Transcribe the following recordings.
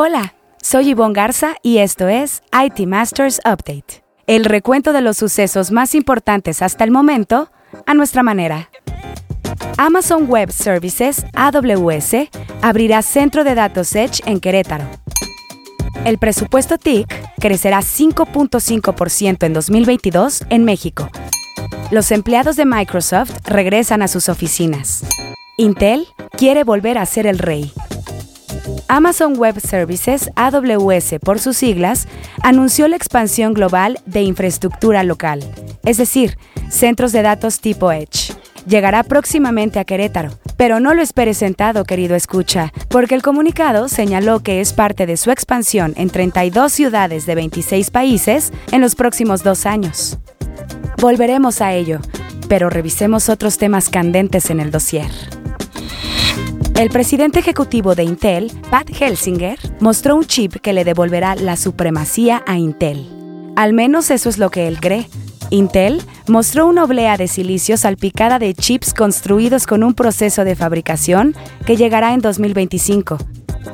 Hola, soy Yvonne Garza y esto es IT Masters Update, el recuento de los sucesos más importantes hasta el momento a nuestra manera. Amazon Web Services, AWS, abrirá centro de datos Edge en Querétaro. El presupuesto TIC crecerá 5.5% en 2022 en México. Los empleados de Microsoft regresan a sus oficinas. Intel quiere volver a ser el rey. Amazon Web Services, AWS por sus siglas, anunció la expansión global de infraestructura local, es decir, centros de datos tipo Edge. Llegará próximamente a Querétaro, pero no lo espere sentado, querido escucha, porque el comunicado señaló que es parte de su expansión en 32 ciudades de 26 países en los próximos dos años. Volveremos a ello, pero revisemos otros temas candentes en el dossier. El presidente ejecutivo de Intel, Pat Helsinger, mostró un chip que le devolverá la supremacía a Intel. Al menos eso es lo que él cree. Intel mostró una oblea de silicio salpicada de chips construidos con un proceso de fabricación que llegará en 2025.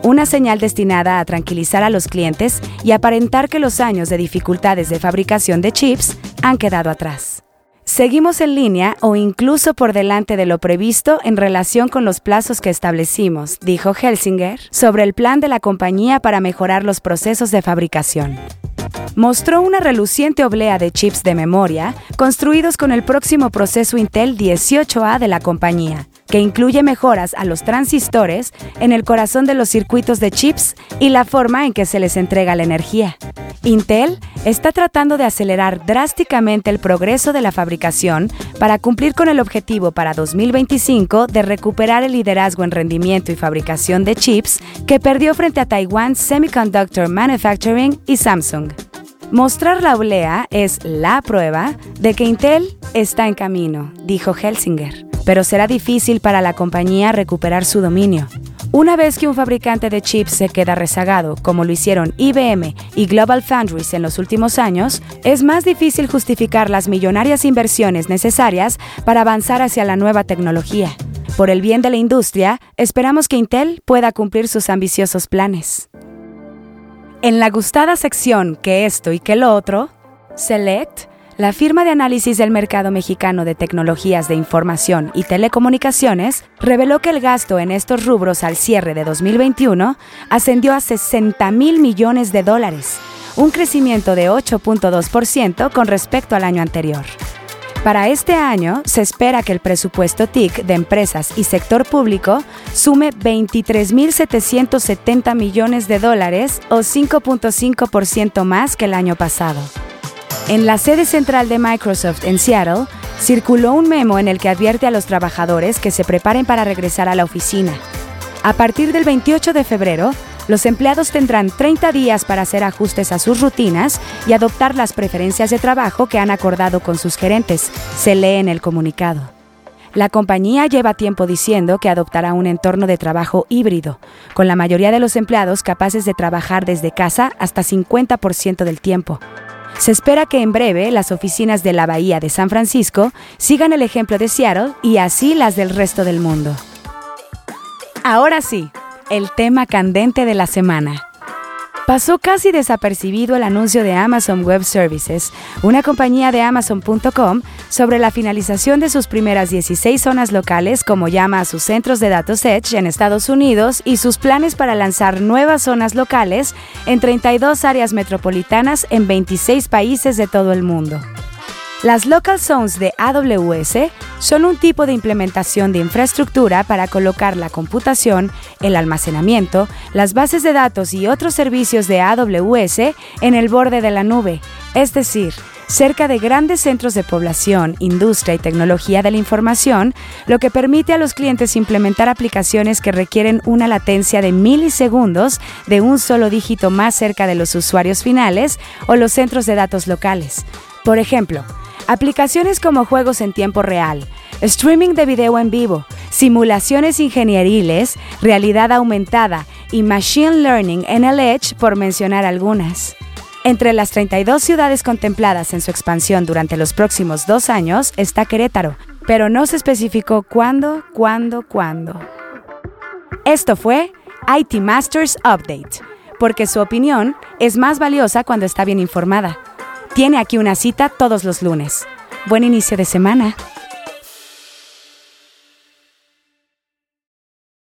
Una señal destinada a tranquilizar a los clientes y aparentar que los años de dificultades de fabricación de chips han quedado atrás. Seguimos en línea o incluso por delante de lo previsto en relación con los plazos que establecimos, dijo Helsinger, sobre el plan de la compañía para mejorar los procesos de fabricación mostró una reluciente oblea de chips de memoria construidos con el próximo proceso Intel 18A de la compañía, que incluye mejoras a los transistores en el corazón de los circuitos de chips y la forma en que se les entrega la energía. Intel está tratando de acelerar drásticamente el progreso de la fabricación para cumplir con el objetivo para 2025 de recuperar el liderazgo en rendimiento y fabricación de chips que perdió frente a Taiwan Semiconductor Manufacturing y Samsung. Mostrar la oblea es la prueba de que Intel está en camino, dijo Helsinger, pero será difícil para la compañía recuperar su dominio. Una vez que un fabricante de chips se queda rezagado, como lo hicieron IBM y Global Foundries en los últimos años, es más difícil justificar las millonarias inversiones necesarias para avanzar hacia la nueva tecnología. Por el bien de la industria, esperamos que Intel pueda cumplir sus ambiciosos planes. En la gustada sección que esto y que lo otro, Select, la firma de análisis del mercado mexicano de tecnologías de información y telecomunicaciones reveló que el gasto en estos rubros al cierre de 2021 ascendió a 60 mil millones de dólares, un crecimiento de 8.2% con respecto al año anterior. Para este año se espera que el presupuesto TIC de empresas y sector público sume 23.770 millones de dólares o 5.5% más que el año pasado. En la sede central de Microsoft en Seattle, circuló un memo en el que advierte a los trabajadores que se preparen para regresar a la oficina. A partir del 28 de febrero, los empleados tendrán 30 días para hacer ajustes a sus rutinas y adoptar las preferencias de trabajo que han acordado con sus gerentes, se lee en el comunicado. La compañía lleva tiempo diciendo que adoptará un entorno de trabajo híbrido, con la mayoría de los empleados capaces de trabajar desde casa hasta 50% del tiempo. Se espera que en breve las oficinas de la Bahía de San Francisco sigan el ejemplo de Seattle y así las del resto del mundo. Ahora sí, el tema candente de la semana. Pasó casi desapercibido el anuncio de Amazon Web Services, una compañía de Amazon.com, sobre la finalización de sus primeras 16 zonas locales, como llama a sus centros de datos Edge en Estados Unidos, y sus planes para lanzar nuevas zonas locales en 32 áreas metropolitanas en 26 países de todo el mundo. Las Local Zones de AWS son un tipo de implementación de infraestructura para colocar la computación, el almacenamiento, las bases de datos y otros servicios de AWS en el borde de la nube, es decir, cerca de grandes centros de población, industria y tecnología de la información, lo que permite a los clientes implementar aplicaciones que requieren una latencia de milisegundos de un solo dígito más cerca de los usuarios finales o los centros de datos locales. Por ejemplo, Aplicaciones como juegos en tiempo real, streaming de video en vivo, simulaciones ingenieriles, realidad aumentada y machine learning en el Edge, por mencionar algunas. Entre las 32 ciudades contempladas en su expansión durante los próximos dos años está Querétaro, pero no se especificó cuándo, cuándo, cuándo. Esto fue IT Masters Update porque su opinión es más valiosa cuando está bien informada. Tiene aquí una cita todos los lunes. Buen inicio de semana.